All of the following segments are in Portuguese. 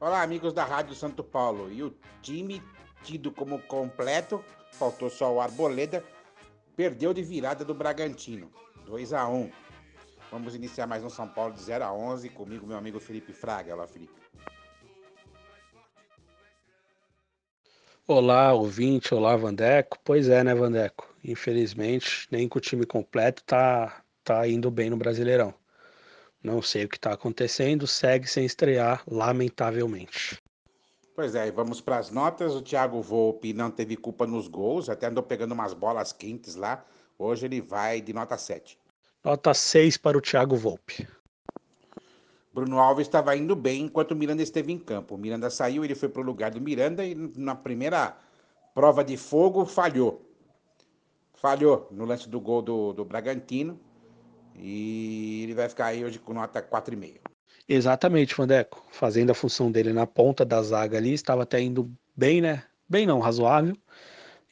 Olá, amigos da Rádio Santo Paulo. E o time tido como completo, faltou só o Arboleda, perdeu de virada do Bragantino, 2 a 1. Vamos iniciar mais um São Paulo de 0 a 11 comigo, meu amigo Felipe Fraga. Olá, Felipe. Olá, ouvinte, olá, Vandeco. Pois é, né, Vandeco? Infelizmente, nem com o time completo tá, tá indo bem no Brasileirão. Não sei o que está acontecendo, segue sem estrear, lamentavelmente. Pois é, vamos para as notas. O Thiago Volpe não teve culpa nos gols, até andou pegando umas bolas quentes lá. Hoje ele vai de nota 7. Nota 6 para o Thiago Volpe. Bruno Alves estava indo bem enquanto o Miranda esteve em campo. O Miranda saiu, ele foi para o lugar do Miranda e na primeira prova de fogo falhou. Falhou no lance do gol do, do Bragantino. E ele vai ficar aí hoje com nota 4,5. Exatamente, Fandeco. Fazendo a função dele na ponta da zaga ali, estava até indo bem, né? Bem não, razoável.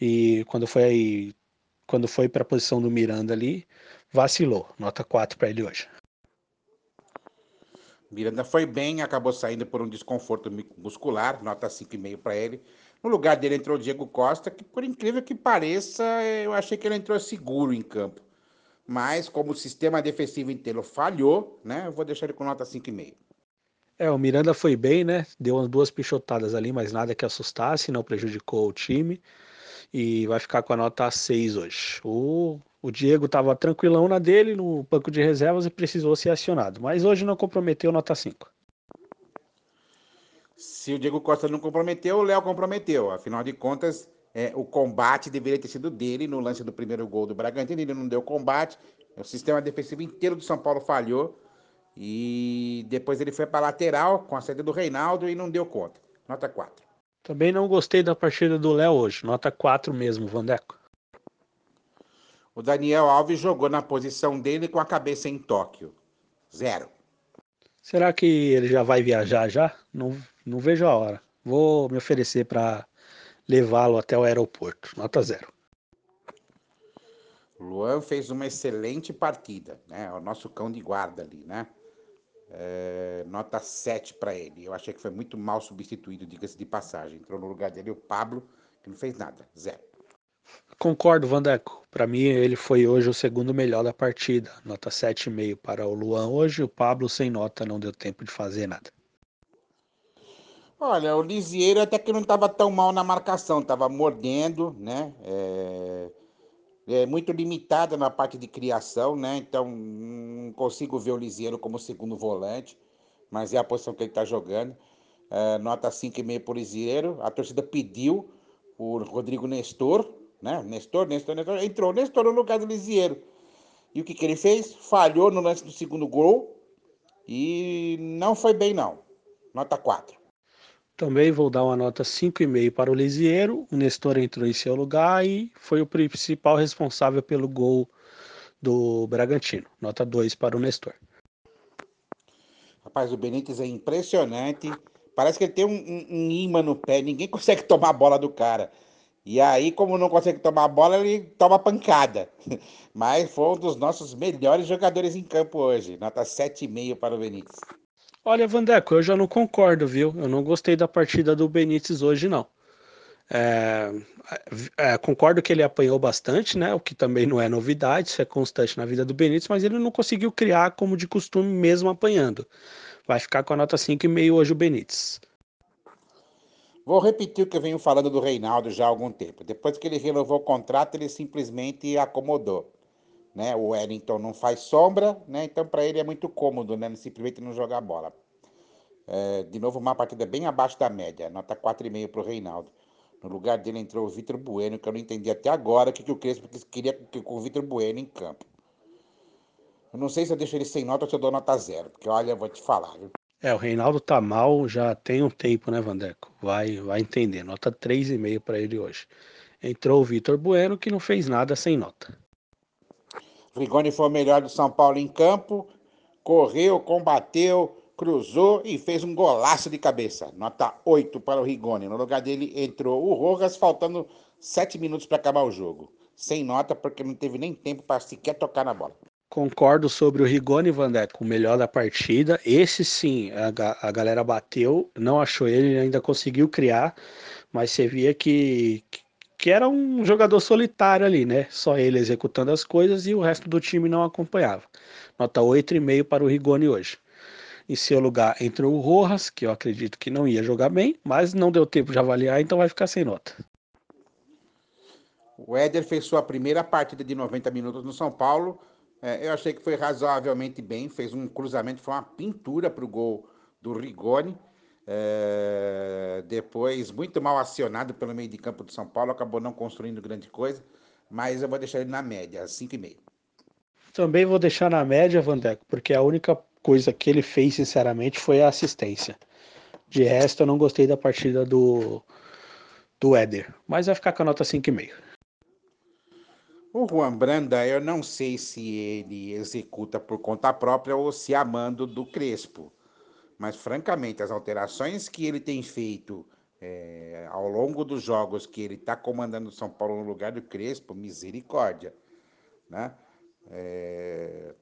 E quando foi aí, quando foi para a posição do Miranda ali, vacilou. Nota 4 para ele hoje. Miranda foi bem, acabou saindo por um desconforto muscular, nota 5,5 para ele. No lugar dele entrou o Diego Costa, que por incrível que pareça, eu achei que ele entrou seguro em campo mas como o sistema defensivo inteiro falhou, né, eu vou deixar ele com nota 5,5. É, o Miranda foi bem, né? Deu umas duas pichotadas ali, mas nada que assustasse, não prejudicou o time. E vai ficar com a nota 6 hoje. O, o Diego estava tranquilão na dele, no banco de reservas, e precisou ser acionado. Mas hoje não comprometeu, nota 5. Se o Diego Costa não comprometeu, o Léo comprometeu. Afinal de contas, é, o combate deveria ter sido dele no lance do primeiro gol do Bragantino. Ele não deu combate. O sistema defensivo inteiro do São Paulo falhou. E depois ele foi para lateral com a saída do Reinaldo e não deu conta. Nota 4. Também não gostei da partida do Léo hoje. Nota 4 mesmo, Vandeco. O Daniel Alves jogou na posição dele com a cabeça em Tóquio. Zero. Será que ele já vai viajar já? Não, não vejo a hora. Vou me oferecer para levá-lo até o aeroporto. Nota zero. Luan fez uma excelente partida, né? O nosso cão de guarda ali, né? É, nota 7 para ele. Eu achei que foi muito mal substituído, diga-se de passagem. Entrou no lugar dele o Pablo, que não fez nada, zero. Concordo, Vandeco. Para mim, ele foi hoje o segundo melhor da partida. Nota 7,5 para o Luan hoje. O Pablo, sem nota, não deu tempo de fazer nada. Olha, o Lisieiro até que não estava tão mal na marcação, estava mordendo, né? É, é, muito limitada na parte de criação, né? Então não consigo ver o Lisieiro como segundo volante, mas é a posição que ele está jogando. É, nota 5,5 por Lisieiro. A torcida pediu o Rodrigo Nestor, né? Nestor, Nestor, Nestor. Entrou Nestor no lugar do Lisieiro. E o que, que ele fez? Falhou no lance do segundo gol e não foi bem, não. Nota 4. Também vou dar uma nota 5,5 para o Lisieiro. O Nestor entrou em seu lugar e foi o principal responsável pelo gol do Bragantino. Nota 2 para o Nestor. Rapaz, o Benítez é impressionante. Parece que ele tem um, um, um imã no pé. Ninguém consegue tomar a bola do cara. E aí, como não consegue tomar a bola, ele toma pancada. Mas foi um dos nossos melhores jogadores em campo hoje. Nota 7,5 para o Benítez. Olha, Vandeco, eu já não concordo, viu? Eu não gostei da partida do Benítez hoje, não. É, é, concordo que ele apanhou bastante, né? O que também não é novidade, isso é constante na vida do Benítez, mas ele não conseguiu criar como de costume mesmo apanhando. Vai ficar com a nota 5,5 hoje o Benítez. Vou repetir o que eu venho falando do Reinaldo já há algum tempo. Depois que ele renovou o contrato, ele simplesmente acomodou né? O Wellington não faz sombra, né? Então para ele é muito cômodo, né? Simplesmente não jogar bola. É, de novo, uma partida bem abaixo da média, nota 4,5 para o Reinaldo. No lugar dele entrou o Vitor Bueno, que eu não entendi até agora o que, que o Crespo queria com o Vitor Bueno em campo. Eu não sei se eu deixo ele sem nota ou se eu dou nota zero, porque olha, eu vou te falar. Viu? É, o Reinaldo tá mal já tem um tempo, né, Vandeco? Vai, vai entender. Nota 3,5 para ele hoje. Entrou o Vitor Bueno, que não fez nada sem nota. Rigoni foi o melhor do São Paulo em campo, correu, combateu, cruzou e fez um golaço de cabeça. Nota 8 para o Rigoni. No lugar dele entrou o Rojas, faltando 7 minutos para acabar o jogo. Sem nota, porque não teve nem tempo para sequer tocar na bola. Concordo sobre o Rigoni Vandeco, o melhor da partida. Esse sim, a, a galera bateu, não achou ele, ainda conseguiu criar, mas você via que era um jogador solitário ali, né? Só ele executando as coisas e o resto do time não acompanhava. Nota 8,5 para o Rigoni hoje. Em seu lugar entrou o Rojas, que eu acredito que não ia jogar bem, mas não deu tempo de avaliar, então vai ficar sem nota. O Éder fez sua primeira partida de 90 minutos no São Paulo. É, eu achei que foi razoavelmente bem, fez um cruzamento, foi uma pintura para o gol do Rigoni. É, depois, muito mal acionado pelo meio de campo do São Paulo, acabou não construindo grande coisa, mas eu vou deixar ele na média, 5,5. Também vou deixar na média, Vandeco, porque a única coisa que ele fez, sinceramente, foi a assistência. De resto, eu não gostei da partida do, do Éder, mas vai ficar com a nota 5,5. O Juan Branda, eu não sei se ele executa por conta própria ou se amando do Crespo. Mas, francamente, as alterações que ele tem feito é, ao longo dos jogos que ele está comandando o São Paulo no lugar do Crespo, misericórdia. Né? É,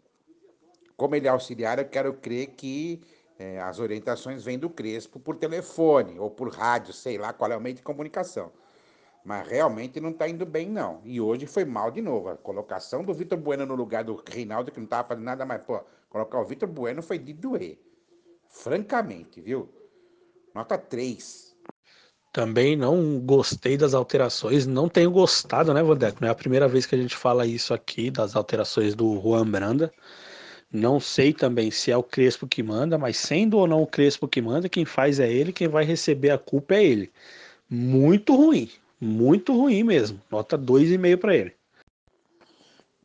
como ele é auxiliar, eu quero crer que é, as orientações vêm do Crespo por telefone ou por rádio, sei lá qual é o meio de comunicação. Mas realmente não está indo bem, não. E hoje foi mal de novo. A colocação do Vitor Bueno no lugar do Reinaldo, que não estava fazendo nada mais. Pô, colocar o Vitor Bueno foi de doer. Francamente, viu? Nota 3. Também não gostei das alterações, não tenho gostado, né, Vandeco? Não é a primeira vez que a gente fala isso aqui, das alterações do Juan Branda. Não sei também se é o Crespo que manda, mas sendo ou não o Crespo que manda, quem faz é ele, quem vai receber a culpa é ele. Muito ruim, muito ruim mesmo. Nota 2,5 para ele.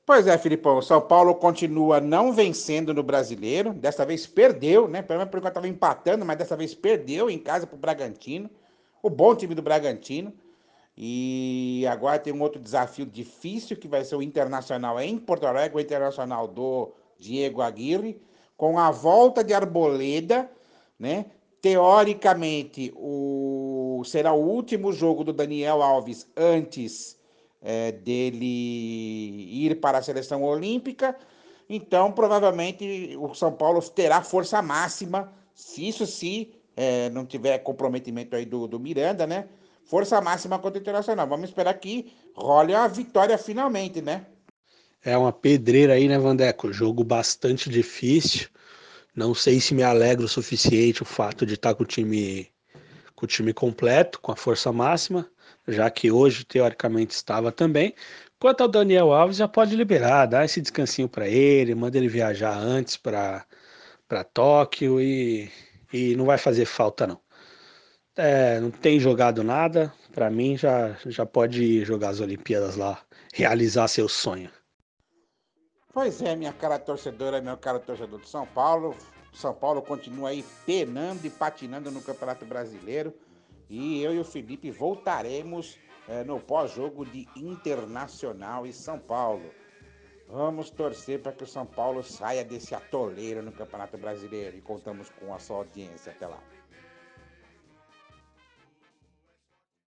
Pois é, Filipão. O São Paulo continua não vencendo no brasileiro. Dessa vez perdeu, né? Pelo menos por enquanto estava empatando, mas dessa vez perdeu em casa para o Bragantino. O bom time do Bragantino. E agora tem um outro desafio difícil que vai ser o Internacional em Porto Alegre, o Internacional do Diego Aguirre, com a volta de Arboleda, né? Teoricamente, o, será o último jogo do Daniel Alves antes é, dele ir para a seleção olímpica. Então, provavelmente, o São Paulo terá força máxima, se isso se é, não tiver comprometimento aí do, do Miranda, né? Força máxima contra o Internacional. Vamos esperar que role a vitória finalmente, né? É uma pedreira aí, né, Vandeco? Jogo bastante difícil. Não sei se me alegra o suficiente o fato de estar com o time com o time completo, com a força máxima, já que hoje teoricamente estava também. Quanto ao Daniel Alves, já pode liberar, dar esse descansinho para ele, manda ele viajar antes para Tóquio e, e não vai fazer falta não. É, não tem jogado nada, para mim já já pode jogar as Olimpíadas lá, realizar seu sonho. Pois é, minha cara torcedora, meu caro torcedor de São Paulo. São Paulo continua aí penando e patinando no Campeonato Brasileiro. E eu e o Felipe voltaremos é, no pós-jogo de Internacional e São Paulo. Vamos torcer para que o São Paulo saia desse atoleiro no Campeonato Brasileiro e contamos com a sua audiência. Até lá.